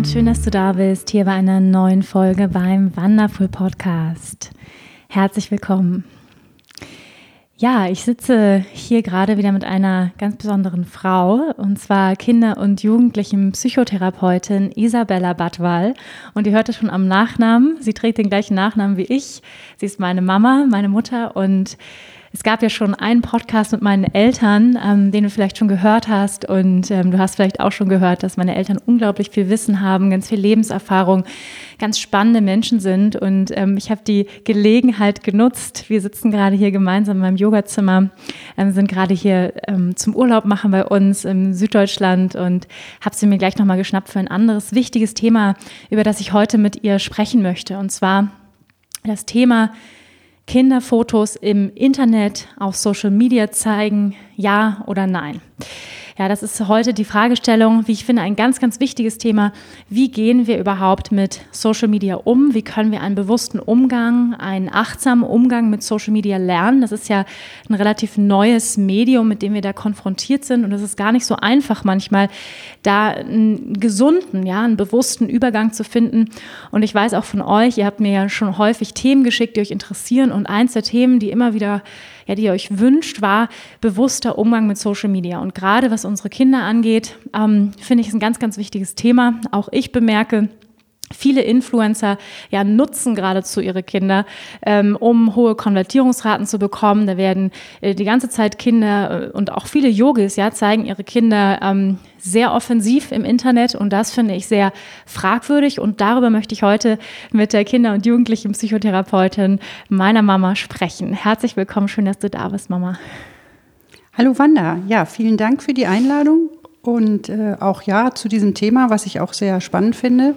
Und schön, dass du da bist, hier bei einer neuen Folge beim Wonderful Podcast. Herzlich willkommen. Ja, ich sitze hier gerade wieder mit einer ganz besonderen Frau, und zwar Kinder- und Jugendlichen Psychotherapeutin Isabella Badwal. Und ihr hört es schon am Nachnamen. Sie trägt den gleichen Nachnamen wie ich. Sie ist meine Mama, meine Mutter und es gab ja schon einen Podcast mit meinen Eltern, ähm, den du vielleicht schon gehört hast. Und ähm, du hast vielleicht auch schon gehört, dass meine Eltern unglaublich viel Wissen haben, ganz viel Lebenserfahrung, ganz spannende Menschen sind. Und ähm, ich habe die Gelegenheit genutzt. Wir sitzen gerade hier gemeinsam in meinem Yogazimmer, ähm, sind gerade hier ähm, zum Urlaub machen bei uns im Süddeutschland und habe sie mir gleich nochmal geschnappt für ein anderes wichtiges Thema, über das ich heute mit ihr sprechen möchte. Und zwar das Thema, Kinderfotos im Internet, auf Social Media zeigen, ja oder nein? Ja, das ist heute die Fragestellung, wie ich finde, ein ganz, ganz wichtiges Thema. Wie gehen wir überhaupt mit Social Media um? Wie können wir einen bewussten Umgang, einen achtsamen Umgang mit Social Media lernen? Das ist ja ein relativ neues Medium, mit dem wir da konfrontiert sind. Und es ist gar nicht so einfach manchmal, da einen gesunden, ja, einen bewussten Übergang zu finden. Und ich weiß auch von euch, ihr habt mir ja schon häufig Themen geschickt, die euch interessieren. Und eins der Themen, die immer wieder ja, die ihr euch wünscht, war bewusster Umgang mit Social Media. Und gerade was unsere Kinder angeht, ähm, finde ich es ein ganz, ganz wichtiges Thema. Auch ich bemerke, Viele Influencer ja, nutzen geradezu ihre Kinder, ähm, um hohe Konvertierungsraten zu bekommen. Da werden äh, die ganze Zeit Kinder äh, und auch viele Yogis ja, zeigen ihre Kinder ähm, sehr offensiv im Internet und das finde ich sehr fragwürdig und darüber möchte ich heute mit der Kinder- und Jugendlichen Psychotherapeutin meiner Mama sprechen. Herzlich willkommen, schön, dass du da bist, Mama. Hallo Wanda, ja, vielen Dank für die Einladung und äh, auch ja zu diesem Thema, was ich auch sehr spannend finde.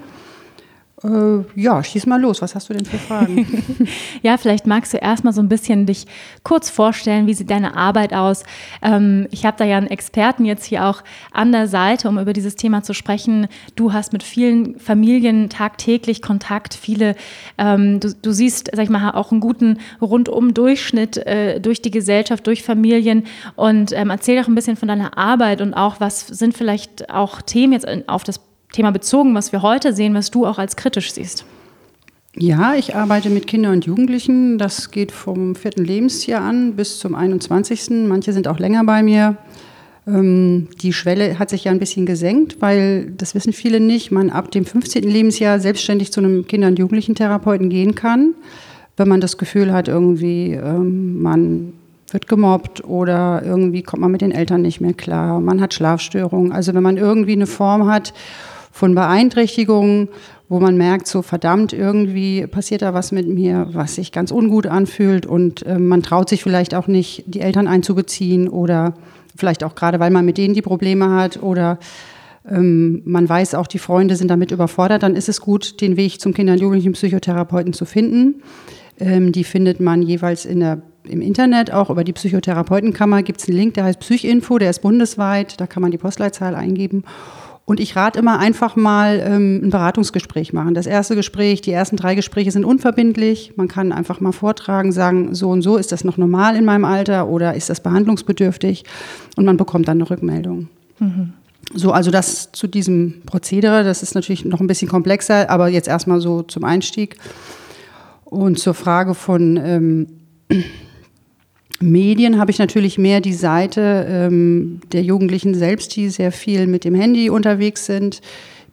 Äh, ja, schieß mal los. Was hast du denn für Fragen? ja, vielleicht magst du erstmal so ein bisschen dich kurz vorstellen, wie sieht deine Arbeit aus? Ähm, ich habe da ja einen Experten jetzt hier auch an der Seite, um über dieses Thema zu sprechen. Du hast mit vielen Familien tagtäglich Kontakt, viele, ähm, du, du, siehst, sag ich mal, auch einen guten Rundum-Durchschnitt äh, durch die Gesellschaft, durch Familien und ähm, erzähl doch ein bisschen von deiner Arbeit und auch, was sind vielleicht auch Themen jetzt auf das Thema bezogen, was wir heute sehen, was du auch als kritisch siehst? Ja, ich arbeite mit Kindern und Jugendlichen. Das geht vom vierten Lebensjahr an bis zum 21. Manche sind auch länger bei mir. Ähm, die Schwelle hat sich ja ein bisschen gesenkt, weil, das wissen viele nicht, man ab dem 15. Lebensjahr selbstständig zu einem Kinder- und Jugendlichen-Therapeuten gehen kann, wenn man das Gefühl hat, irgendwie ähm, man wird gemobbt oder irgendwie kommt man mit den Eltern nicht mehr klar, man hat Schlafstörungen. Also wenn man irgendwie eine Form hat, von Beeinträchtigungen, wo man merkt, so verdammt, irgendwie passiert da was mit mir, was sich ganz ungut anfühlt und äh, man traut sich vielleicht auch nicht, die Eltern einzubeziehen oder vielleicht auch gerade, weil man mit denen die Probleme hat oder ähm, man weiß auch, die Freunde sind damit überfordert, dann ist es gut, den Weg zum Kinder- und Jugendlichen Psychotherapeuten zu finden. Ähm, die findet man jeweils in der im Internet, auch über die Psychotherapeutenkammer gibt es einen Link, der heißt Psychinfo, der ist bundesweit, da kann man die Postleitzahl eingeben. Und ich rate immer einfach mal ähm, ein Beratungsgespräch machen. Das erste Gespräch, die ersten drei Gespräche sind unverbindlich. Man kann einfach mal vortragen, sagen, so und so ist das noch normal in meinem Alter oder ist das behandlungsbedürftig? Und man bekommt dann eine Rückmeldung. Mhm. So, also das zu diesem Prozedere, das ist natürlich noch ein bisschen komplexer, aber jetzt erstmal so zum Einstieg. Und zur Frage von ähm, Medien habe ich natürlich mehr die Seite ähm, der Jugendlichen selbst, die sehr viel mit dem Handy unterwegs sind,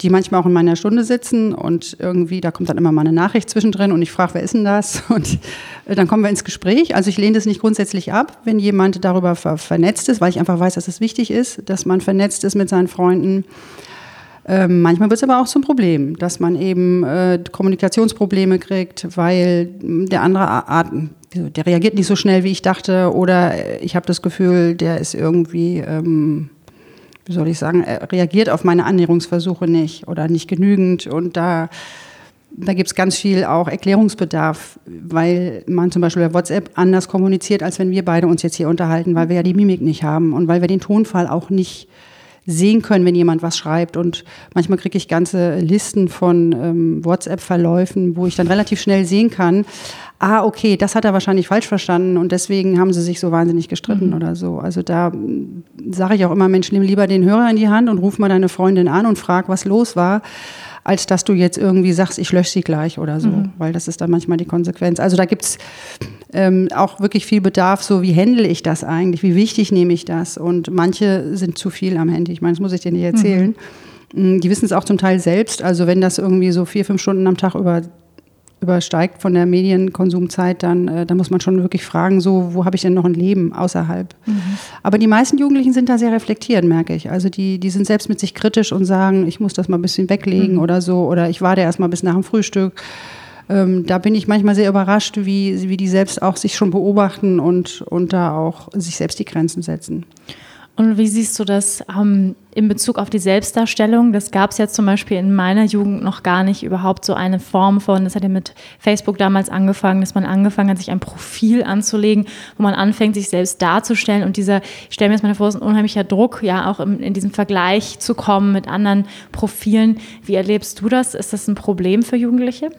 die manchmal auch in meiner Stunde sitzen und irgendwie, da kommt dann immer mal eine Nachricht zwischendrin und ich frage, wer ist denn das? Und äh, dann kommen wir ins Gespräch. Also ich lehne das nicht grundsätzlich ab, wenn jemand darüber ver vernetzt ist, weil ich einfach weiß, dass es wichtig ist, dass man vernetzt ist mit seinen Freunden. Ähm, manchmal wird es aber auch zum Problem, dass man eben äh, Kommunikationsprobleme kriegt, weil der andere Art, der reagiert nicht so schnell, wie ich dachte, oder ich habe das Gefühl, der ist irgendwie, ähm, wie soll ich sagen, er reagiert auf meine Annäherungsversuche nicht oder nicht genügend. Und da, da gibt es ganz viel auch Erklärungsbedarf, weil man zum Beispiel bei WhatsApp anders kommuniziert, als wenn wir beide uns jetzt hier unterhalten, weil wir ja die Mimik nicht haben und weil wir den Tonfall auch nicht sehen können, wenn jemand was schreibt. Und manchmal kriege ich ganze Listen von ähm, WhatsApp-Verläufen, wo ich dann relativ schnell sehen kann, ah, okay, das hat er wahrscheinlich falsch verstanden und deswegen haben sie sich so wahnsinnig gestritten mhm. oder so. Also da mm, sage ich auch immer, Mensch, nimm lieber den Hörer in die Hand und ruf mal deine Freundin an und frag, was los war als dass du jetzt irgendwie sagst, ich lösche sie gleich oder so, mhm. weil das ist dann manchmal die Konsequenz. Also da gibt's ähm, auch wirklich viel Bedarf, so wie handle ich das eigentlich, wie wichtig nehme ich das und manche sind zu viel am Handy. Ich meine, das muss ich dir nicht erzählen. Mhm. Mm, die wissen es auch zum Teil selbst. Also wenn das irgendwie so vier, fünf Stunden am Tag über übersteigt von der Medienkonsumzeit, dann, äh, dann muss man schon wirklich fragen, so, wo habe ich denn noch ein Leben außerhalb? Mhm. Aber die meisten Jugendlichen sind da sehr reflektiert, merke ich. Also die, die sind selbst mit sich kritisch und sagen, ich muss das mal ein bisschen weglegen mhm. oder so, oder ich warte erst mal bis nach dem Frühstück. Ähm, da bin ich manchmal sehr überrascht, wie, wie die selbst auch sich schon beobachten und, und da auch sich selbst die Grenzen setzen. Und wie siehst du das ähm, in Bezug auf die Selbstdarstellung? Das gab es ja zum Beispiel in meiner Jugend noch gar nicht überhaupt so eine Form von, das hat ja mit Facebook damals angefangen, dass man angefangen hat, sich ein Profil anzulegen, wo man anfängt, sich selbst darzustellen. Und dieser, ich stelle mir jetzt mal vor, ist ein unheimlicher Druck, ja, auch im, in diesem Vergleich zu kommen mit anderen Profilen. Wie erlebst du das? Ist das ein Problem für Jugendliche?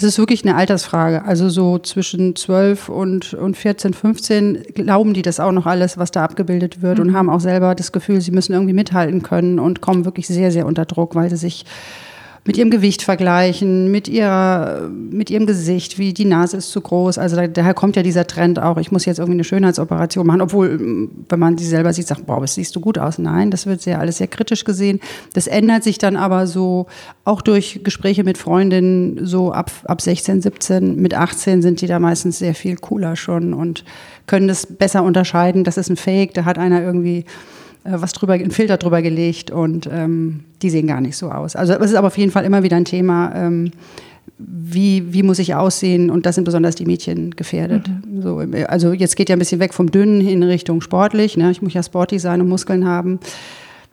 Das ist wirklich eine Altersfrage. Also so zwischen 12 und, und 14, 15 glauben die das auch noch alles, was da abgebildet wird mhm. und haben auch selber das Gefühl, sie müssen irgendwie mithalten können und kommen wirklich sehr, sehr unter Druck, weil sie sich mit ihrem Gewicht vergleichen, mit, ihrer, mit ihrem Gesicht, wie die Nase ist zu groß. Also daher kommt ja dieser Trend auch, ich muss jetzt irgendwie eine Schönheitsoperation machen, obwohl, wenn man sie selber sieht, sagt, boah, das siehst du gut aus. Nein, das wird sehr alles sehr kritisch gesehen. Das ändert sich dann aber so, auch durch Gespräche mit Freundinnen, so ab, ab 16, 17, mit 18 sind die da meistens sehr viel cooler schon und können das besser unterscheiden. Das ist ein Fake, da hat einer irgendwie was drüber, einen Filter drüber gelegt und ähm, die sehen gar nicht so aus. Also es ist aber auf jeden Fall immer wieder ein Thema, ähm, wie, wie muss ich aussehen und das sind besonders die Mädchen gefährdet. Mhm. So, also jetzt geht ja ein bisschen weg vom Dünnen in Richtung sportlich. Ne? Ich muss ja sportlich sein und Muskeln haben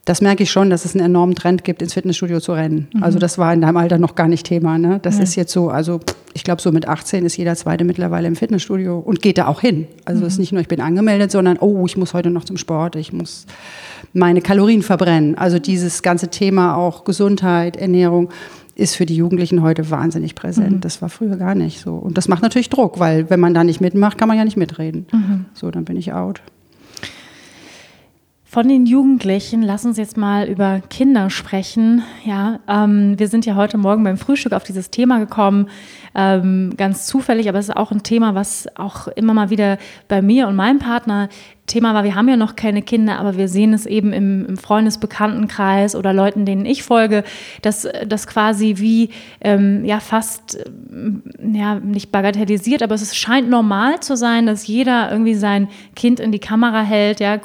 das merke ich schon, dass es einen enormen Trend gibt, ins Fitnessstudio zu rennen. Mhm. Also das war in deinem Alter noch gar nicht Thema. Ne? Das ja. ist jetzt so, also ich glaube, so mit 18 ist jeder Zweite mittlerweile im Fitnessstudio und geht da auch hin. Also mhm. es ist nicht nur, ich bin angemeldet, sondern, oh, ich muss heute noch zum Sport, ich muss meine Kalorien verbrennen. Also dieses ganze Thema auch Gesundheit, Ernährung ist für die Jugendlichen heute wahnsinnig präsent. Mhm. Das war früher gar nicht so. Und das macht natürlich Druck, weil wenn man da nicht mitmacht, kann man ja nicht mitreden. Mhm. So, dann bin ich out. Von den Jugendlichen, lass uns jetzt mal über Kinder sprechen. Ja, ähm, wir sind ja heute Morgen beim Frühstück auf dieses Thema gekommen, ähm, ganz zufällig, aber es ist auch ein Thema, was auch immer mal wieder bei mir und meinem Partner Thema war, wir haben ja noch keine Kinder, aber wir sehen es eben im, im Freundesbekanntenkreis oder Leuten, denen ich folge, dass das quasi wie ähm, ja fast äh, ja nicht bagatellisiert, aber es scheint normal zu sein, dass jeder irgendwie sein Kind in die Kamera hält. Ja,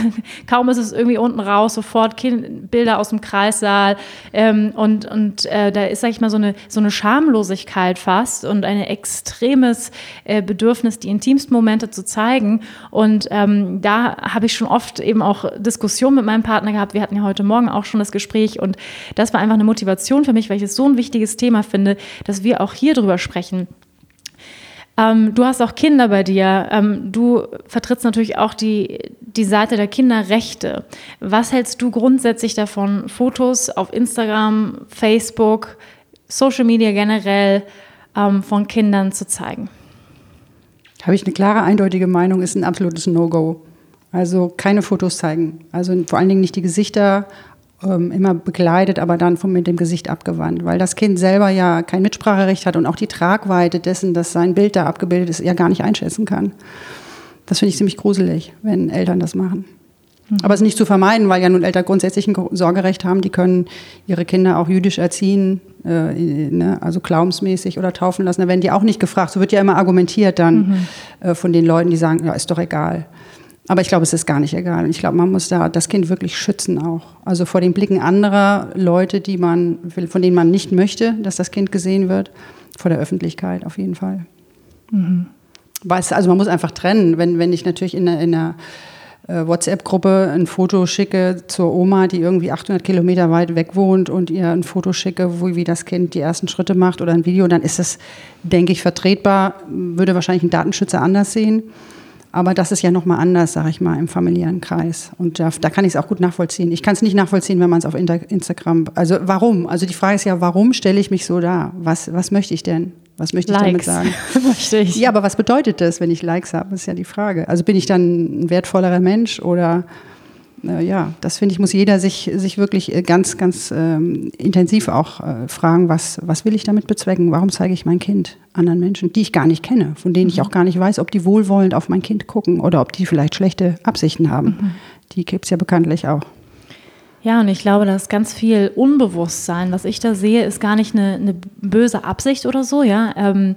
kaum ist es irgendwie unten raus, sofort kind, Bilder aus dem Kreissaal ähm, und und äh, da ist sag ich mal so eine so eine Schamlosigkeit fast und ein extremes äh, Bedürfnis, die intimsten Momente zu zeigen und ähm, da habe ich schon oft eben auch Diskussionen mit meinem Partner gehabt. Wir hatten ja heute Morgen auch schon das Gespräch und das war einfach eine Motivation für mich, weil ich es so ein wichtiges Thema finde, dass wir auch hier drüber sprechen. Ähm, du hast auch Kinder bei dir. Ähm, du vertrittst natürlich auch die, die Seite der Kinderrechte. Was hältst du grundsätzlich davon, Fotos auf Instagram, Facebook, Social Media generell ähm, von Kindern zu zeigen? Habe ich eine klare, eindeutige Meinung, ist ein absolutes No-Go. Also keine Fotos zeigen. Also vor allen Dingen nicht die Gesichter ähm, immer begleitet, aber dann von, mit dem Gesicht abgewandt. Weil das Kind selber ja kein Mitspracherecht hat und auch die Tragweite dessen, dass sein Bild da abgebildet ist, ja gar nicht einschätzen kann. Das finde ich ziemlich gruselig, wenn Eltern das machen. Mhm. Aber es ist nicht zu vermeiden, weil ja nun Eltern grundsätzlich ein Sorgerecht haben. Die können ihre Kinder auch jüdisch erziehen, äh, ne, also glaubensmäßig oder taufen lassen. Da werden die auch nicht gefragt. So wird ja immer argumentiert dann mhm. äh, von den Leuten, die sagen, ja, ist doch egal. Aber ich glaube, es ist gar nicht egal. ich glaube, man muss da das Kind wirklich schützen auch. Also vor den Blicken anderer Leute, die man, von denen man nicht möchte, dass das Kind gesehen wird, vor der Öffentlichkeit auf jeden Fall. Mhm. Weißt, also man muss einfach trennen. Wenn, wenn ich natürlich in einer, in einer WhatsApp-Gruppe ein Foto schicke zur Oma, die irgendwie 800 Kilometer weit weg wohnt und ihr ein Foto schicke, wo, wie das Kind die ersten Schritte macht oder ein Video, dann ist das, denke ich, vertretbar. Würde wahrscheinlich ein Datenschützer anders sehen. Aber das ist ja nochmal anders, sage ich mal, im familiären Kreis. Und da, da kann ich es auch gut nachvollziehen. Ich kann es nicht nachvollziehen, wenn man es auf Instagram. Also warum? Also die Frage ist ja, warum stelle ich mich so dar? Was, was möchte ich denn? Was möchte ich Likes. damit sagen? möchte ich. Ja, aber was bedeutet das, wenn ich Likes habe? Das ist ja die Frage. Also bin ich dann ein wertvollerer Mensch oder äh, ja, das finde ich, muss jeder sich, sich wirklich äh, ganz, ganz ähm, intensiv auch äh, fragen, was, was will ich damit bezwecken? Warum zeige ich mein Kind anderen Menschen, die ich gar nicht kenne, von denen mhm. ich auch gar nicht weiß, ob die wohlwollend auf mein Kind gucken oder ob die vielleicht schlechte Absichten haben. Mhm. Die gibt es ja bekanntlich auch. Ja, und ich glaube, da ist ganz viel Unbewusstsein. Was ich da sehe, ist gar nicht eine, eine böse Absicht oder so, ja. Ähm,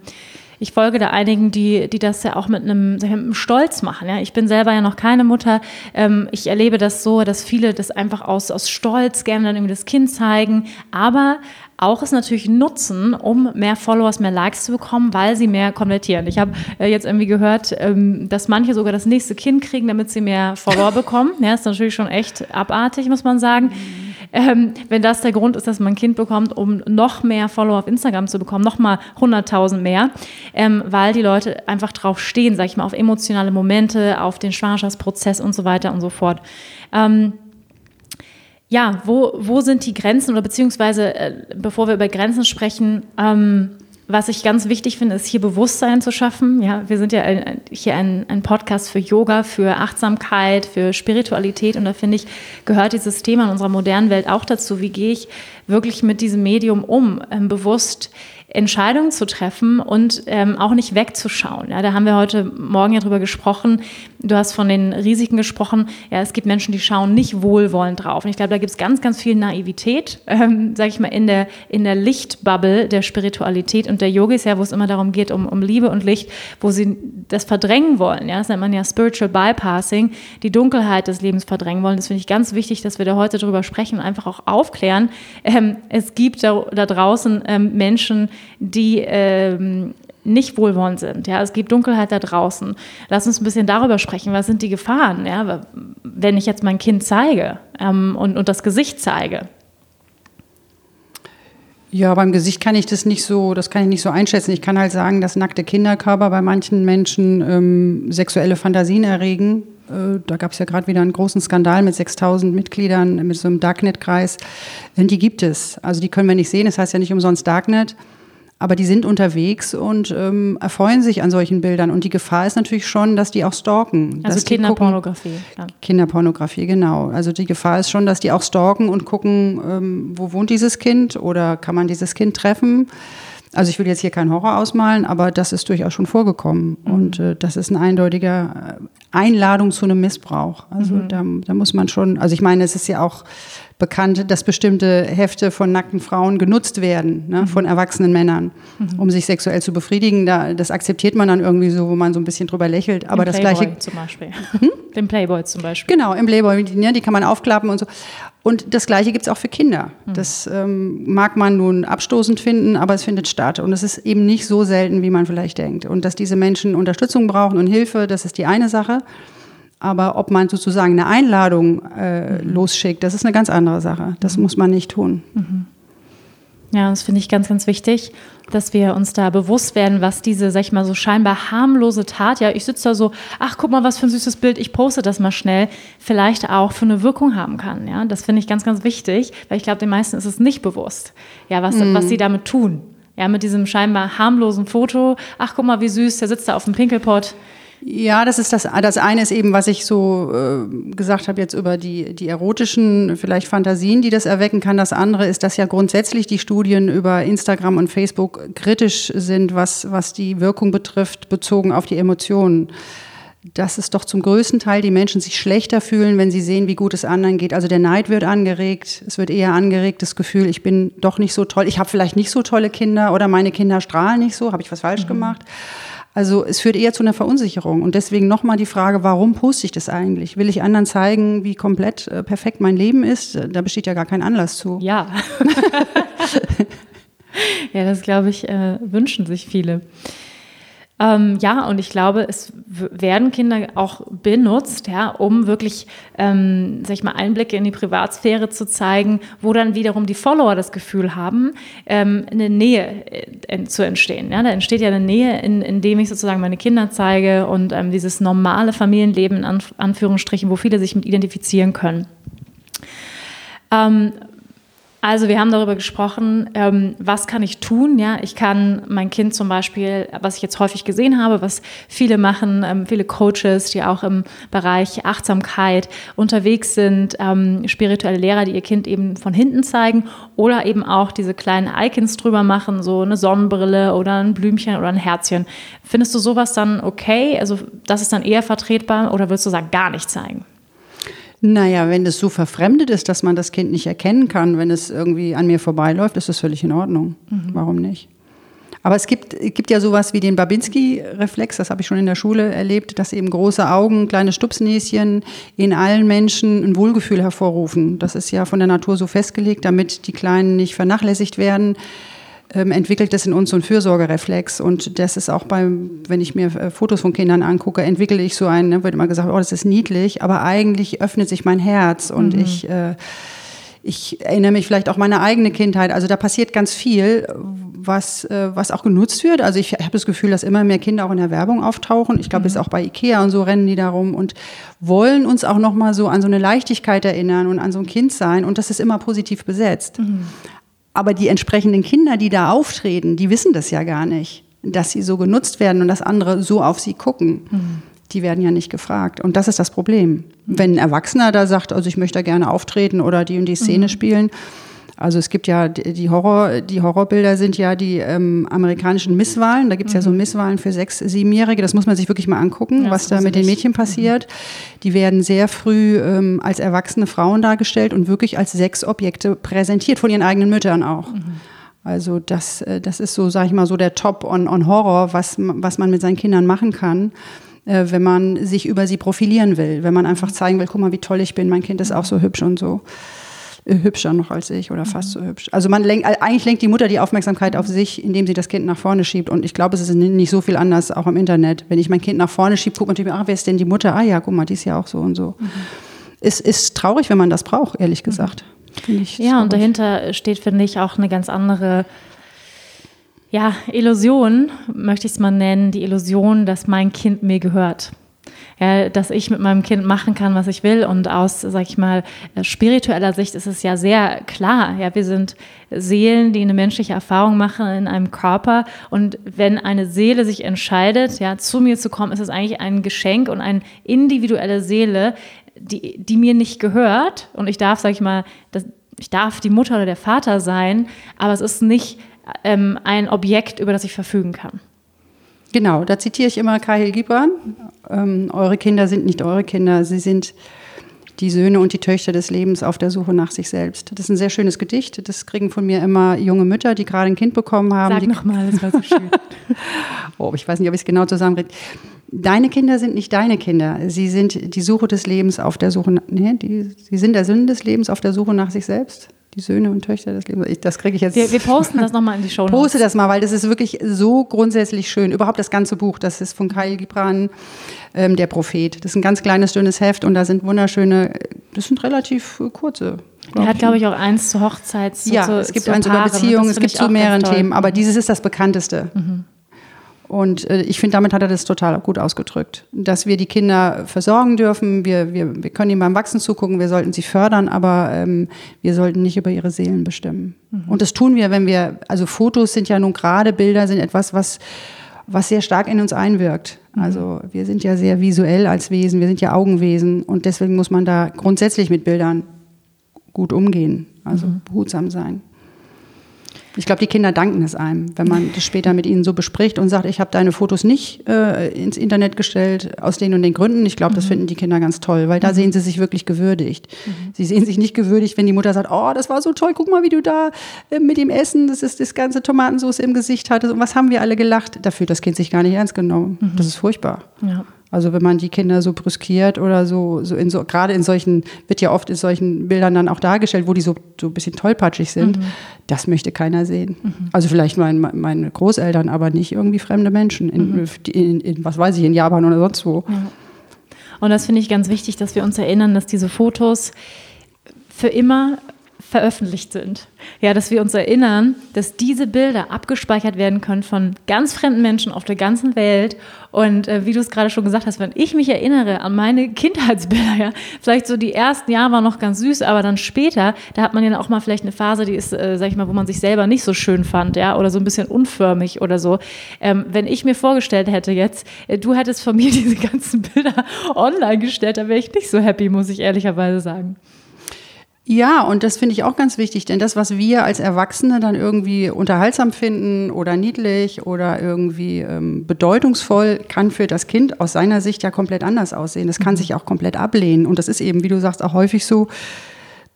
ich folge da einigen, die, die das ja auch mit einem, mit einem Stolz machen. Ja? Ich bin selber ja noch keine Mutter. Ähm, ich erlebe das so, dass viele das einfach aus, aus Stolz gerne dann irgendwie das Kind zeigen, aber auch es natürlich nutzen, um mehr Followers, mehr Likes zu bekommen, weil sie mehr konvertieren. Ich habe äh, jetzt irgendwie gehört, ähm, dass manche sogar das nächste Kind kriegen, damit sie mehr Follower bekommen. Ja, ist natürlich schon echt abartig, muss man sagen. Ähm, wenn das der Grund ist, dass man ein Kind bekommt, um noch mehr Follower auf Instagram zu bekommen, noch mal 100.000 mehr, ähm, weil die Leute einfach drauf stehen, sag ich mal, auf emotionale Momente, auf den Schwangerschaftsprozess und so weiter und so fort. Ähm, ja, wo, wo sind die Grenzen oder beziehungsweise, äh, bevor wir über Grenzen sprechen, ähm, was ich ganz wichtig finde, ist hier Bewusstsein zu schaffen. Ja, wir sind ja ein, hier ein, ein, Podcast für Yoga, für Achtsamkeit, für Spiritualität und da finde ich, gehört dieses Thema in unserer modernen Welt auch dazu. Wie gehe ich wirklich mit diesem Medium um, ähm, bewusst Entscheidungen zu treffen und ähm, auch nicht wegzuschauen. Ja, da haben wir heute Morgen ja drüber gesprochen. Du hast von den Risiken gesprochen. Ja, es gibt Menschen, die schauen nicht wohlwollend drauf. Und ich glaube, da gibt es ganz, ganz viel Naivität, ähm, sage ich mal, in der, in der Lichtbubble der Spiritualität und der Yogis, ja, wo es immer darum geht, um, um Liebe und Licht, wo sie das verdrängen wollen. Ja, das nennt man ja Spiritual Bypassing, die Dunkelheit des Lebens verdrängen wollen. Das finde ich ganz wichtig, dass wir da heute drüber sprechen und einfach auch aufklären. Ähm, es gibt da, da draußen ähm, Menschen, die ähm, nicht wohlwollend sind. Ja, es gibt Dunkelheit da draußen. Lass uns ein bisschen darüber sprechen. Was sind die Gefahren, ja, wenn ich jetzt mein Kind zeige ähm, und, und das Gesicht zeige? Ja, beim Gesicht kann ich das nicht so, das kann ich nicht so einschätzen. Ich kann halt sagen, dass nackte Kinderkörper bei manchen Menschen ähm, sexuelle Fantasien erregen. Äh, da gab es ja gerade wieder einen großen Skandal mit 6000 Mitgliedern mit so einem Darknet-Kreis. Die gibt es. Also die können wir nicht sehen. Das heißt ja nicht umsonst Darknet aber die sind unterwegs und ähm, erfreuen sich an solchen Bildern. Und die Gefahr ist natürlich schon, dass die auch stalken. Also Kinderpornografie. Ja. Kinderpornografie, genau. Also die Gefahr ist schon, dass die auch stalken und gucken, ähm, wo wohnt dieses Kind oder kann man dieses Kind treffen. Also ich will jetzt hier keinen Horror ausmalen, aber das ist durchaus schon vorgekommen. Mhm. Und äh, das ist eine eindeutige äh, Einladung zu einem Missbrauch. Also mhm. da, da muss man schon, also ich meine, es ist ja auch bekannt, dass bestimmte Hefte von nackten Frauen genutzt werden, ne, mhm. von erwachsenen Männern, mhm. um sich sexuell zu befriedigen. Da, das akzeptiert man dann irgendwie so, wo man so ein bisschen drüber lächelt. Aber Im das Playboy gleiche. zum Beispiel. Hm? Den Playboy zum Beispiel. Genau, im Playboy, die, ne, die kann man aufklappen und so. Und das Gleiche gibt es auch für Kinder. Mhm. Das ähm, mag man nun abstoßend finden, aber es findet statt. Und es ist eben nicht so selten, wie man vielleicht denkt. Und dass diese Menschen Unterstützung brauchen und Hilfe, das ist die eine Sache. Aber ob man sozusagen eine Einladung äh, mhm. losschickt, das ist eine ganz andere Sache. Das mhm. muss man nicht tun. Mhm. Ja, das finde ich ganz, ganz wichtig, dass wir uns da bewusst werden, was diese, sag ich mal, so scheinbar harmlose Tat, ja, ich sitze da so, ach, guck mal, was für ein süßes Bild, ich poste das mal schnell, vielleicht auch für eine Wirkung haben kann. Ja, das finde ich ganz, ganz wichtig, weil ich glaube, den meisten ist es nicht bewusst, ja, was, mhm. was sie damit tun. Ja, mit diesem scheinbar harmlosen Foto, ach, guck mal, wie süß, der sitzt da auf dem Pinkelpot. Ja, das ist das. Das eine ist eben, was ich so äh, gesagt habe jetzt über die, die erotischen vielleicht Fantasien, die das erwecken kann. Das andere ist, dass ja grundsätzlich die Studien über Instagram und Facebook kritisch sind, was, was die Wirkung betrifft, bezogen auf die Emotionen. Dass es doch zum größten Teil die Menschen sich schlechter fühlen, wenn sie sehen, wie gut es anderen geht. Also der Neid wird angeregt. Es wird eher angeregt, das Gefühl, ich bin doch nicht so toll. Ich habe vielleicht nicht so tolle Kinder oder meine Kinder strahlen nicht so. Habe ich was falsch mhm. gemacht? Also es führt eher zu einer Verunsicherung. Und deswegen nochmal die Frage, warum poste ich das eigentlich? Will ich anderen zeigen, wie komplett äh, perfekt mein Leben ist? Da besteht ja gar kein Anlass zu. Ja. ja, das glaube ich, äh, wünschen sich viele. Ähm, ja, und ich glaube, es werden Kinder auch benutzt, ja, um wirklich, ähm, sag ich mal, Einblicke in die Privatsphäre zu zeigen, wo dann wiederum die Follower das Gefühl haben, ähm, eine Nähe äh, zu entstehen. Ja? Da entsteht ja eine Nähe, in, indem ich sozusagen meine Kinder zeige und ähm, dieses normale Familienleben in Anf Anführungsstrichen, wo viele sich mit identifizieren können. Ähm, also wir haben darüber gesprochen, ähm, was kann ich tun? Ja, ich kann mein Kind zum Beispiel, was ich jetzt häufig gesehen habe, was viele machen, ähm, viele Coaches, die auch im Bereich Achtsamkeit unterwegs sind, ähm, spirituelle Lehrer, die ihr Kind eben von hinten zeigen oder eben auch diese kleinen Icons drüber machen, so eine Sonnenbrille oder ein Blümchen oder ein Herzchen. Findest du sowas dann okay? Also das ist dann eher vertretbar oder würdest du sagen, gar nicht zeigen? Naja, wenn das so verfremdet ist, dass man das Kind nicht erkennen kann, wenn es irgendwie an mir vorbeiläuft, ist das völlig in Ordnung. Mhm. Warum nicht? Aber es gibt, es gibt ja sowas wie den Babinski-Reflex, das habe ich schon in der Schule erlebt, dass eben große Augen, kleine Stupsnäschen in allen Menschen ein Wohlgefühl hervorrufen. Das ist ja von der Natur so festgelegt, damit die Kleinen nicht vernachlässigt werden entwickelt es in uns so einen Fürsorgereflex. Und das ist auch beim, wenn ich mir äh, Fotos von Kindern angucke, entwickle ich so einen, ne, wird immer gesagt, oh, das ist niedlich, aber eigentlich öffnet sich mein Herz und mhm. ich, äh, ich erinnere mich vielleicht auch meine eigene Kindheit. Also da passiert ganz viel, was, äh, was auch genutzt wird. Also ich habe das Gefühl, dass immer mehr Kinder auch in der Werbung auftauchen. Ich glaube, mhm. jetzt auch bei Ikea und so rennen die darum und wollen uns auch noch mal so an so eine Leichtigkeit erinnern und an so ein Kind sein. Und das ist immer positiv besetzt. Mhm. Aber die entsprechenden Kinder, die da auftreten, die wissen das ja gar nicht, dass sie so genutzt werden und dass andere so auf sie gucken. Mhm. Die werden ja nicht gefragt. Und das ist das Problem. Wenn ein Erwachsener da sagt, also ich möchte da gerne auftreten oder die und die Szene mhm. spielen, also es gibt ja die Horror, die Horrorbilder sind ja die ähm, amerikanischen Misswahlen. Da gibt es mhm. ja so mhm. Misswahlen für sechs, siebenjährige. Das muss man sich wirklich mal angucken, ja, was da mit den Mädchen passiert. Mhm. Die werden sehr früh ähm, als erwachsene Frauen dargestellt und wirklich als Sexobjekte präsentiert von ihren eigenen Müttern auch. Mhm. Also das, äh, das ist so, sag ich mal, so der Top on, on Horror, was, was man mit seinen Kindern machen kann äh, wenn man sich über sie profilieren will, wenn man einfach zeigen will, guck mal, wie toll ich bin, mein Kind ist auch so hübsch und so. Äh, hübscher noch als ich oder fast mhm. so hübsch. Also man lenkt, eigentlich lenkt die Mutter die Aufmerksamkeit auf sich, indem sie das Kind nach vorne schiebt. Und ich glaube, es ist nicht so viel anders, auch im Internet. Wenn ich mein Kind nach vorne schiebe, guckt man natürlich, ach, wer ist denn die Mutter? Ah ja, guck mal, die ist ja auch so und so. Mhm. Es ist traurig, wenn man das braucht, ehrlich gesagt. Mhm. ja, und dahinter steht, finde ich, auch eine ganz andere ja, Illusion, möchte ich es mal nennen, die Illusion, dass mein Kind mir gehört ja, dass ich mit meinem Kind machen kann, was ich will. Und aus, sag ich mal, spiritueller Sicht ist es ja sehr klar. Ja, wir sind Seelen, die eine menschliche Erfahrung machen in einem Körper. Und wenn eine Seele sich entscheidet, ja, zu mir zu kommen, ist es eigentlich ein Geschenk und eine individuelle Seele, die, die mir nicht gehört. Und ich darf, sag ich mal, das, ich darf die Mutter oder der Vater sein, aber es ist nicht ähm, ein Objekt, über das ich verfügen kann. Genau, da zitiere ich immer Kahil Gibran. Ähm, eure Kinder sind nicht eure Kinder, sie sind die Söhne und die Töchter des Lebens auf der Suche nach sich selbst. Das ist ein sehr schönes Gedicht. Das kriegen von mir immer junge Mütter, die gerade ein Kind bekommen haben. Sag nochmal, das war so schön. oh, ich weiß nicht, ob ich es genau zusammenkriege. Deine Kinder sind nicht deine Kinder. Sie sind die Suche des Lebens auf der Suche, nee, die, sie sind der Sünde des Lebens auf der Suche nach sich selbst die Söhne und Töchter des Lebens. das kriege ich jetzt. Wir, wir, posten das nochmal in die Show. Poste das mal, weil das ist wirklich so grundsätzlich schön. Überhaupt das ganze Buch, das ist von Kyle Gibran, ähm, der Prophet. Das ist ein ganz kleines, dünnes Heft und da sind wunderschöne, das sind relativ kurze. Er hat, glaube ich, auch eins zur Hochzeit. Zu, ja, es gibt eins über Beziehungen, es gibt zu mehreren Themen, aber mhm. dieses ist das bekannteste. Mhm. Und äh, ich finde, damit hat er das total gut ausgedrückt. Dass wir die Kinder versorgen dürfen, wir, wir, wir können ihnen beim Wachsen zugucken, wir sollten sie fördern, aber ähm, wir sollten nicht über ihre Seelen bestimmen. Mhm. Und das tun wir, wenn wir, also Fotos sind ja nun gerade Bilder, sind etwas, was, was sehr stark in uns einwirkt. Mhm. Also wir sind ja sehr visuell als Wesen, wir sind ja Augenwesen und deswegen muss man da grundsätzlich mit Bildern gut umgehen, also mhm. behutsam sein. Ich glaube, die Kinder danken es einem, wenn man das später mit ihnen so bespricht und sagt, ich habe deine Fotos nicht äh, ins Internet gestellt aus den und den Gründen. Ich glaube, das mhm. finden die Kinder ganz toll, weil da mhm. sehen sie sich wirklich gewürdigt. Mhm. Sie sehen sich nicht gewürdigt, wenn die Mutter sagt, oh, das war so toll, guck mal, wie du da äh, mit dem Essen, das ist das ganze Tomatensauce im Gesicht hattest und was haben wir alle gelacht. Da fühlt das Kind sich gar nicht ernst genommen. Mhm. Das ist furchtbar. Ja. Also wenn man die Kinder so brüskiert oder so, so in so, gerade in solchen, wird ja oft in solchen Bildern dann auch dargestellt, wo die so, so ein bisschen tollpatschig sind, mhm. das möchte keiner sehen. Mhm. Also vielleicht mein, meine Großeltern, aber nicht irgendwie fremde Menschen in, mhm. in, in, was weiß ich, in Japan oder sonst wo. Ja. Und das finde ich ganz wichtig, dass wir uns erinnern, dass diese Fotos für immer veröffentlicht sind. Ja, dass wir uns erinnern, dass diese Bilder abgespeichert werden können von ganz fremden Menschen auf der ganzen Welt. Und äh, wie du es gerade schon gesagt hast, wenn ich mich erinnere an meine Kindheitsbilder, ja, vielleicht so die ersten Jahre waren noch ganz süß, aber dann später, da hat man ja auch mal vielleicht eine Phase, die ist, äh, sag ich mal, wo man sich selber nicht so schön fand, ja, oder so ein bisschen unförmig oder so. Ähm, wenn ich mir vorgestellt hätte jetzt, äh, du hättest von mir diese ganzen Bilder online gestellt, dann wäre ich nicht so happy, muss ich ehrlicherweise sagen. Ja, und das finde ich auch ganz wichtig, denn das, was wir als Erwachsene dann irgendwie unterhaltsam finden oder niedlich oder irgendwie ähm, bedeutungsvoll, kann für das Kind aus seiner Sicht ja komplett anders aussehen. Das kann mhm. sich auch komplett ablehnen. Und das ist eben, wie du sagst, auch häufig so,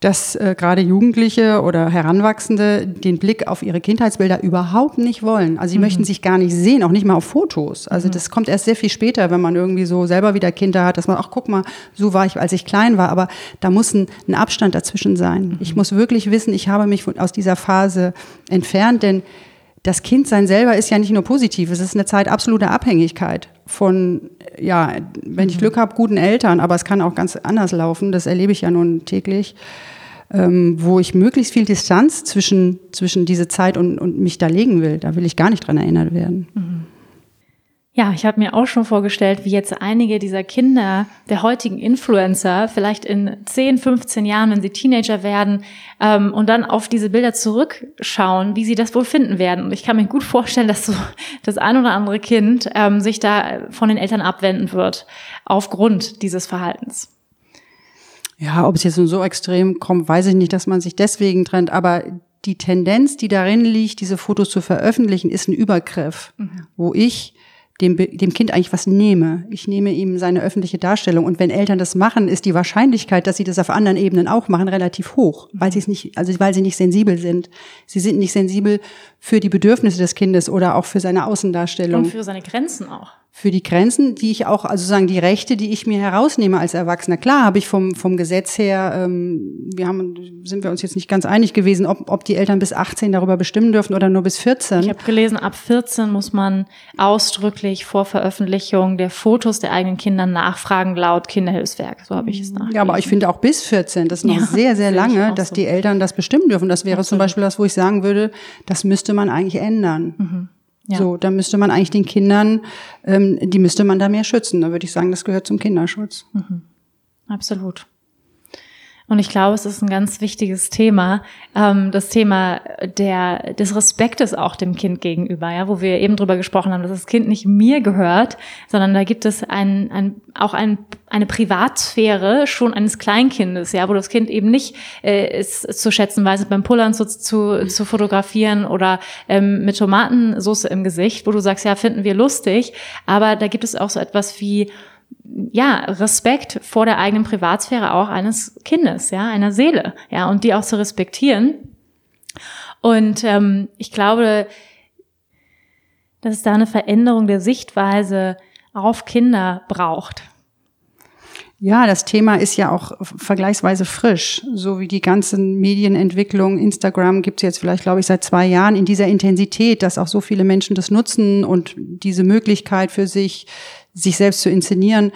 dass äh, gerade Jugendliche oder Heranwachsende den Blick auf ihre Kindheitsbilder überhaupt nicht wollen. Also sie mhm. möchten sich gar nicht sehen, auch nicht mal auf Fotos. Also mhm. das kommt erst sehr viel später, wenn man irgendwie so selber wieder Kinder hat, dass man, ach guck mal, so war ich, als ich klein war. Aber da muss ein, ein Abstand dazwischen sein. Mhm. Ich muss wirklich wissen, ich habe mich von, aus dieser Phase entfernt, denn das Kindsein selber ist ja nicht nur positiv, es ist eine Zeit absoluter Abhängigkeit von, ja, wenn ich mhm. Glück habe, guten Eltern, aber es kann auch ganz anders laufen, das erlebe ich ja nun täglich, ähm, wo ich möglichst viel Distanz zwischen, zwischen diese Zeit und, und mich da legen will. Da will ich gar nicht dran erinnert werden. Mhm. Ja, ich habe mir auch schon vorgestellt, wie jetzt einige dieser Kinder der heutigen Influencer vielleicht in 10, 15 Jahren, wenn sie Teenager werden ähm, und dann auf diese Bilder zurückschauen, wie sie das wohl finden werden. Und ich kann mir gut vorstellen, dass so das ein oder andere Kind ähm, sich da von den Eltern abwenden wird aufgrund dieses Verhaltens. Ja, ob es jetzt so extrem kommt, weiß ich nicht, dass man sich deswegen trennt, aber die Tendenz, die darin liegt, diese Fotos zu veröffentlichen, ist ein Übergriff, mhm. wo ich dem, dem Kind eigentlich was nehme. Ich nehme ihm seine öffentliche Darstellung. Und wenn Eltern das machen, ist die Wahrscheinlichkeit, dass sie das auf anderen Ebenen auch machen, relativ hoch, weil sie es nicht, also weil sie nicht sensibel sind. Sie sind nicht sensibel für die Bedürfnisse des Kindes oder auch für seine Außendarstellung. Und für seine Grenzen auch für die Grenzen, die ich auch, also sagen die Rechte, die ich mir herausnehme als Erwachsener. Klar habe ich vom, vom Gesetz her, ähm, wir haben, sind wir uns jetzt nicht ganz einig gewesen, ob, ob die Eltern bis 18 darüber bestimmen dürfen oder nur bis 14. Ich habe gelesen, ab 14 muss man ausdrücklich vor Veröffentlichung der Fotos der eigenen Kinder nachfragen, laut Kinderhilfswerk. So habe ich es nachgelesen. Ja, aber ich finde auch bis 14, das ist noch ja, sehr, sehr lange, dass so. die Eltern das bestimmen dürfen. Das wäre Absolut. zum Beispiel das, wo ich sagen würde, das müsste man eigentlich ändern. Mhm. Ja. So, da müsste man eigentlich den Kindern, ähm, die müsste man da mehr schützen. Da würde ich sagen, das gehört zum Kinderschutz. Mhm. Absolut. Und ich glaube, es ist ein ganz wichtiges Thema, ähm, das Thema der, des Respektes auch dem Kind gegenüber, ja, wo wir eben drüber gesprochen haben, dass das Kind nicht mir gehört, sondern da gibt es ein, ein, auch ein, eine Privatsphäre schon eines Kleinkindes, ja, wo das Kind eben nicht äh, es zu schätzen weiß, beim Pullern zu, zu, zu fotografieren oder ähm, mit Tomatensauce im Gesicht, wo du sagst, ja, finden wir lustig, aber da gibt es auch so etwas wie ja, Respekt vor der eigenen Privatsphäre auch eines Kindes, ja, einer Seele, ja, und die auch zu respektieren. Und ähm, ich glaube, dass es da eine Veränderung der Sichtweise auf Kinder braucht. Ja, das Thema ist ja auch vergleichsweise frisch, so wie die ganzen Medienentwicklung. Instagram gibt es jetzt vielleicht, glaube ich, seit zwei Jahren in dieser Intensität, dass auch so viele Menschen das nutzen und diese Möglichkeit für sich, sich selbst zu inszenieren,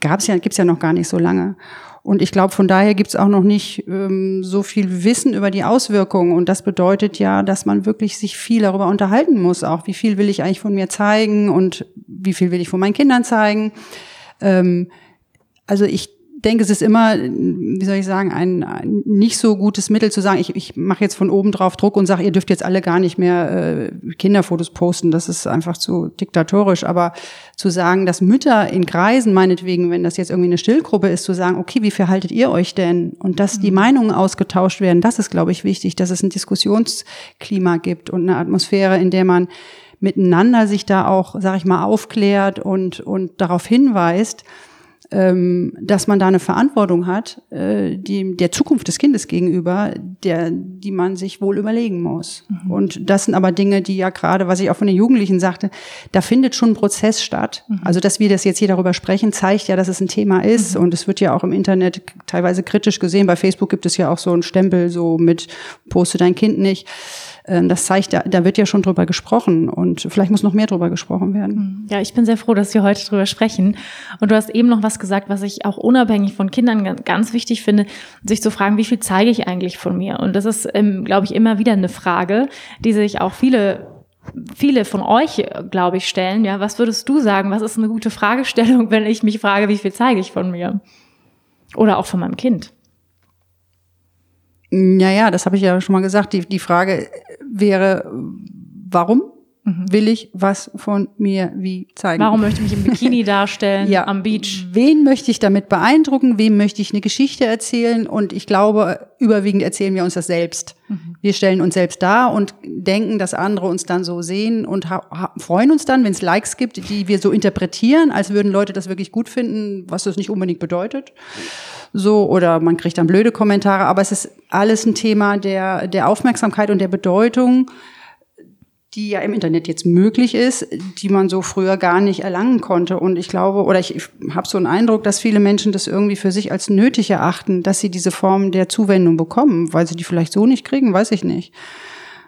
gab's ja, gibt's ja noch gar nicht so lange. Und ich glaube, von daher gibt's auch noch nicht ähm, so viel Wissen über die Auswirkungen. Und das bedeutet ja, dass man wirklich sich viel darüber unterhalten muss. Auch wie viel will ich eigentlich von mir zeigen und wie viel will ich von meinen Kindern zeigen. Ähm, also ich denke, es ist immer, wie soll ich sagen, ein, ein nicht so gutes Mittel zu sagen, ich, ich mache jetzt von oben drauf Druck und sage, ihr dürft jetzt alle gar nicht mehr äh, Kinderfotos posten. Das ist einfach zu diktatorisch. Aber zu sagen, dass Mütter in Kreisen, meinetwegen, wenn das jetzt irgendwie eine Stillgruppe ist, zu sagen, okay, wie verhaltet ihr euch denn? Und dass die mhm. Meinungen ausgetauscht werden, das ist, glaube ich, wichtig, dass es ein Diskussionsklima gibt und eine Atmosphäre, in der man miteinander sich da auch, sag ich mal, aufklärt und, und darauf hinweist, dass man da eine Verantwortung hat, äh, die, der Zukunft des Kindes gegenüber, der, die man sich wohl überlegen muss. Mhm. Und das sind aber Dinge, die ja gerade, was ich auch von den Jugendlichen sagte, da findet schon ein Prozess statt. Mhm. Also, dass wir das jetzt hier darüber sprechen, zeigt ja, dass es ein Thema ist. Mhm. Und es wird ja auch im Internet teilweise kritisch gesehen. Bei Facebook gibt es ja auch so einen Stempel, so mit, poste dein Kind nicht. Ähm, das zeigt, da, da wird ja schon drüber gesprochen und vielleicht muss noch mehr drüber gesprochen werden. Hm. Ja, ich bin sehr froh, dass wir heute drüber sprechen. Und du hast eben noch was gesagt, was ich auch unabhängig von Kindern ganz wichtig finde, sich zu fragen, wie viel zeige ich eigentlich von mir? Und das ist, ähm, glaube ich, immer wieder eine Frage, die sich auch viele viele von euch, glaube ich, stellen. Ja, was würdest du sagen? Was ist eine gute Fragestellung, wenn ich mich frage, wie viel zeige ich von mir? Oder auch von meinem Kind? Naja, das habe ich ja schon mal gesagt. Die, die Frage wäre, warum mhm. will ich was von mir wie zeigen? Warum möchte ich mich im Bikini darstellen ja. am Beach? Wen möchte ich damit beeindrucken? Wem möchte ich eine Geschichte erzählen? Und ich glaube, überwiegend erzählen wir uns das selbst. Mhm. Wir stellen uns selbst dar und denken, dass andere uns dann so sehen und freuen uns dann, wenn es Likes gibt, die wir so interpretieren, als würden Leute das wirklich gut finden, was das nicht unbedingt bedeutet so oder man kriegt dann blöde Kommentare, aber es ist alles ein Thema der, der Aufmerksamkeit und der Bedeutung, die ja im Internet jetzt möglich ist, die man so früher gar nicht erlangen konnte. Und ich glaube, oder ich, ich habe so einen Eindruck, dass viele Menschen das irgendwie für sich als nötig erachten, dass sie diese Form der Zuwendung bekommen, weil sie die vielleicht so nicht kriegen, weiß ich nicht.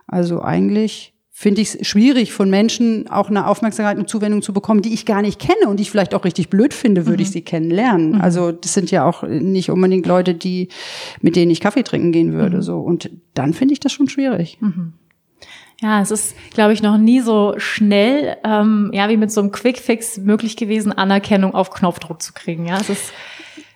Also eigentlich finde ich es schwierig, von Menschen auch eine Aufmerksamkeit und Zuwendung zu bekommen, die ich gar nicht kenne und die ich vielleicht auch richtig blöd finde, würde mhm. ich sie kennenlernen. Mhm. Also das sind ja auch nicht unbedingt Leute, die, mit denen ich Kaffee trinken gehen würde. Mhm. So. Und dann finde ich das schon schwierig. Mhm. Ja, es ist, glaube ich, noch nie so schnell, ähm, ja, wie mit so einem Quickfix möglich gewesen, Anerkennung auf Knopfdruck zu kriegen. Ja, es ist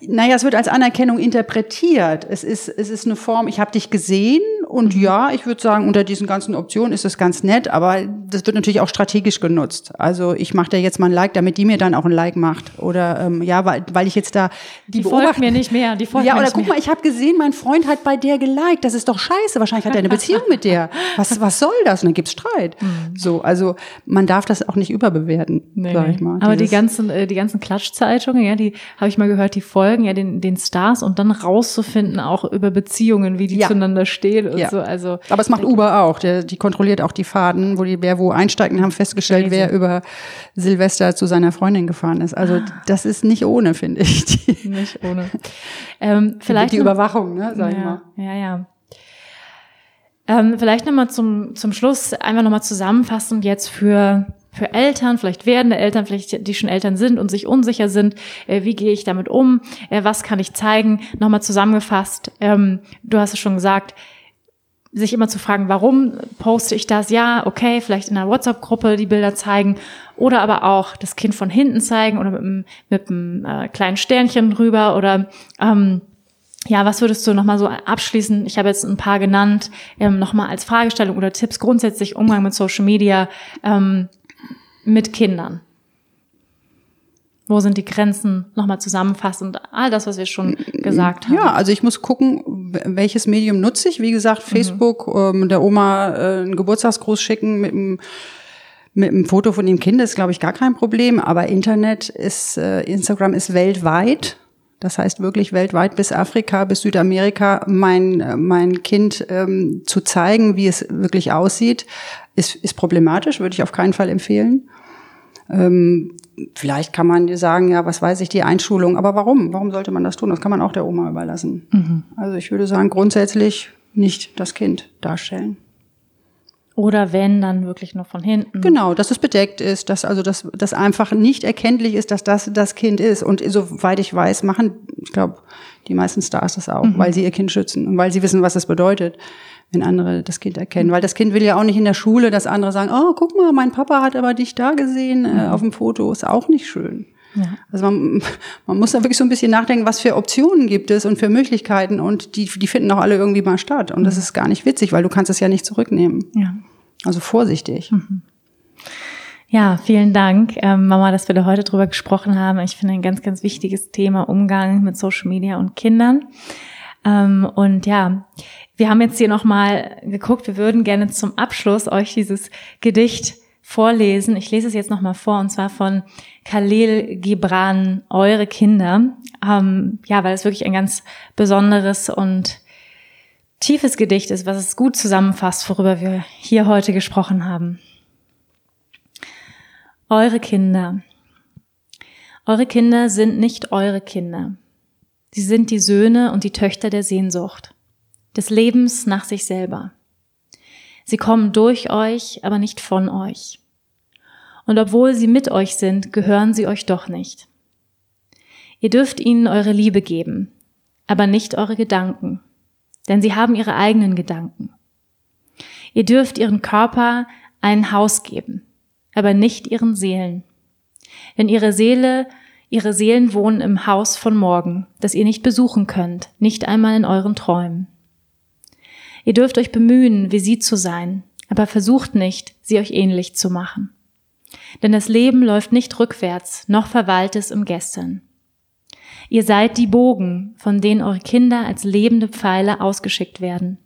naja, es wird als Anerkennung interpretiert. Es ist, es ist eine Form, ich habe dich gesehen und ja, ich würde sagen, unter diesen ganzen Optionen ist es ganz nett, aber das wird natürlich auch strategisch genutzt. Also ich mache da jetzt mal ein Like, damit die mir dann auch ein Like macht. Oder ähm, ja, weil, weil ich jetzt da die, die folgt mir nicht mehr. Die folgt ja, oder guck mehr. mal, ich habe gesehen, mein Freund hat bei der geliked. Das ist doch scheiße. Wahrscheinlich hat er eine Beziehung mit der. Was, was soll das? Und dann gibt's Streit. Mhm. So, also man darf das auch nicht überbewerten, nee, sag ich mal. Aber die ganzen, äh, die ganzen Klatschzeitungen, ja, die habe ich mal gehört, die folgen ja den, den Stars und dann rauszufinden auch über Beziehungen, wie die ja. zueinander stehen ja. so. Also aber das macht Uber auch. Der, die kontrolliert auch die Faden, wo die wer wo einsteigt und haben festgestellt, Crazy. wer über Silvester zu seiner Freundin gefahren ist. Also ah. das ist nicht ohne, finde ich. nicht ohne. Ähm, vielleicht die Überwachung, ne, sag ja, ich mal. Ja, ja. Ähm, vielleicht nochmal zum, zum Schluss einfach nochmal zusammenfassend jetzt für für Eltern, vielleicht werdende Eltern, vielleicht die schon Eltern sind und sich unsicher sind, äh, wie gehe ich damit um, äh, was kann ich zeigen, nochmal zusammengefasst, ähm, du hast es schon gesagt, sich immer zu fragen, warum poste ich das? Ja, okay, vielleicht in einer WhatsApp-Gruppe die Bilder zeigen oder aber auch das Kind von hinten zeigen oder mit einem, mit einem äh, kleinen Sternchen drüber oder ähm, ja, was würdest du nochmal so abschließen? Ich habe jetzt ein paar genannt, ähm, nochmal als Fragestellung oder Tipps grundsätzlich Umgang mit Social Media ähm, mit Kindern. Wo sind die Grenzen? Nochmal zusammenfassend, all das, was wir schon gesagt haben. Ja, also ich muss gucken, welches Medium nutze ich. Wie gesagt, mhm. Facebook, mhm. ähm, der Oma äh, einen Geburtstagsgruß schicken mit einem mit einem Foto von dem Kind ist, glaube ich, gar kein Problem. Aber Internet ist, äh, Instagram ist weltweit. Das heißt wirklich weltweit bis Afrika, bis Südamerika mein, äh, mein Kind ähm, zu zeigen, wie es wirklich aussieht, ist, ist problematisch, würde ich auf keinen Fall empfehlen. Ähm, vielleicht kann man sagen, ja, was weiß ich, die Einschulung. Aber warum? Warum sollte man das tun? Das kann man auch der Oma überlassen. Mhm. Also ich würde sagen, grundsätzlich nicht das Kind darstellen. Oder wenn, dann wirklich nur von hinten. Genau, dass es bedeckt ist, dass also dass das einfach nicht erkenntlich ist, dass das das Kind ist. Und soweit ich weiß, machen, ich glaube, die meisten Stars das auch, mhm. weil sie ihr Kind schützen und weil sie wissen, was das bedeutet wenn andere das Kind erkennen. Weil das Kind will ja auch nicht in der Schule, dass andere sagen, oh, guck mal, mein Papa hat aber dich da gesehen äh, auf dem Foto. Ist auch nicht schön. Ja. Also man, man muss da wirklich so ein bisschen nachdenken, was für Optionen gibt es und für Möglichkeiten und die, die finden auch alle irgendwie mal statt. Und das ist gar nicht witzig, weil du kannst es ja nicht zurücknehmen. Ja. Also vorsichtig. Mhm. Ja, vielen Dank, ähm, Mama, dass wir da heute drüber gesprochen haben. Ich finde ein ganz, ganz wichtiges Thema Umgang mit Social Media und Kindern. Ähm, und ja, wir haben jetzt hier nochmal geguckt, wir würden gerne zum Abschluss euch dieses Gedicht vorlesen. Ich lese es jetzt nochmal vor und zwar von Khalil Gibran, Eure Kinder. Ähm, ja, weil es wirklich ein ganz besonderes und tiefes Gedicht ist, was es gut zusammenfasst, worüber wir hier heute gesprochen haben. Eure Kinder. Eure Kinder sind nicht eure Kinder. Sie sind die Söhne und die Töchter der Sehnsucht, des Lebens nach sich selber. Sie kommen durch euch, aber nicht von euch. Und obwohl sie mit euch sind, gehören sie euch doch nicht. Ihr dürft ihnen eure Liebe geben, aber nicht eure Gedanken, denn sie haben ihre eigenen Gedanken. Ihr dürft ihren Körper ein Haus geben, aber nicht ihren Seelen. Denn ihre Seele, ihre Seelen wohnen im Haus von morgen, das ihr nicht besuchen könnt, nicht einmal in euren Träumen. Ihr dürft euch bemühen, wie sie zu sein, aber versucht nicht, sie euch ähnlich zu machen. Denn das Leben läuft nicht rückwärts, noch verweilt es im Gestern. Ihr seid die Bogen, von denen eure Kinder als lebende Pfeile ausgeschickt werden.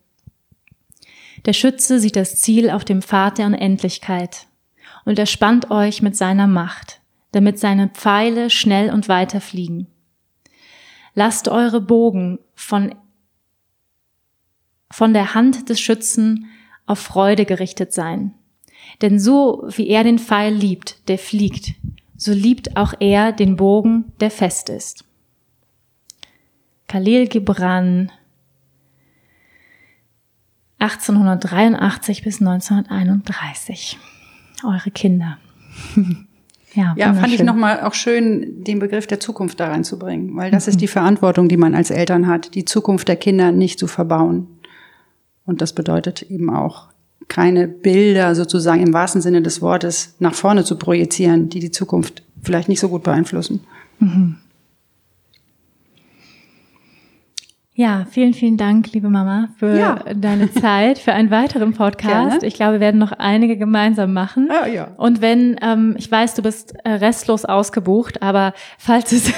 Der Schütze sieht das Ziel auf dem Pfad der Unendlichkeit und er spannt euch mit seiner Macht, damit seine Pfeile schnell und weiter fliegen. Lasst eure Bogen von von der Hand des Schützen auf Freude gerichtet sein. Denn so wie er den Pfeil liebt, der fliegt, so liebt auch er den Bogen, der fest ist. Khalil Gibran 1883 bis 1931. Eure Kinder. Ja, ja fand ich nochmal auch schön, den Begriff der Zukunft da reinzubringen, weil das mhm. ist die Verantwortung, die man als Eltern hat, die Zukunft der Kinder nicht zu verbauen. Und das bedeutet eben auch, keine Bilder sozusagen im wahrsten Sinne des Wortes nach vorne zu projizieren, die die Zukunft vielleicht nicht so gut beeinflussen. Mhm. Ja, vielen, vielen Dank, liebe Mama, für ja. deine Zeit, für einen weiteren Podcast. Gerne. Ich glaube, wir werden noch einige gemeinsam machen. Ah, ja. Und wenn, ähm, ich weiß, du bist äh, restlos ausgebucht, aber falls es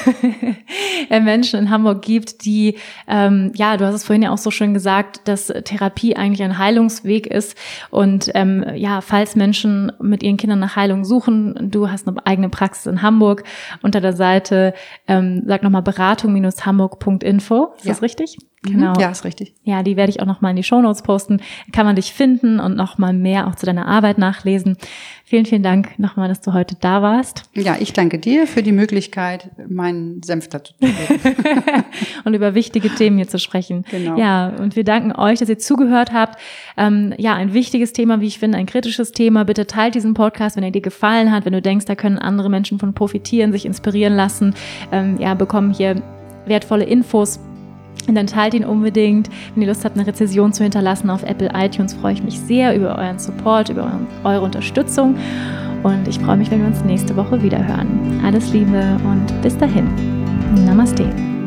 äh, Menschen in Hamburg gibt, die, ähm, ja, du hast es vorhin ja auch so schön gesagt, dass Therapie eigentlich ein Heilungsweg ist. Und ähm, ja, falls Menschen mit ihren Kindern nach Heilung suchen, du hast eine eigene Praxis in Hamburg unter der Seite, ähm, sag nochmal beratung-hamburg.info. Ist ja. das richtig? Richtig? Genau. Ja, ist richtig. Ja, die werde ich auch nochmal in die Shownotes posten. Kann man dich finden und nochmal mehr auch zu deiner Arbeit nachlesen. Vielen, vielen Dank nochmal, dass du heute da warst. Ja, ich danke dir für die Möglichkeit, meinen Senf dazu zu geben. und über wichtige Themen hier zu sprechen. Genau. Ja, und wir danken euch, dass ihr zugehört habt. Ähm, ja, ein wichtiges Thema, wie ich finde, ein kritisches Thema. Bitte teilt diesen Podcast, wenn er dir gefallen hat, wenn du denkst, da können andere Menschen von profitieren, sich inspirieren lassen. Ähm, ja, bekommen hier wertvolle Infos und dann teilt ihn unbedingt. Wenn ihr Lust habt, eine Rezession zu hinterlassen auf Apple iTunes, freue ich mich sehr über euren Support, über eure Unterstützung. Und ich freue mich, wenn wir uns nächste Woche wieder hören. Alles Liebe und bis dahin. Namaste.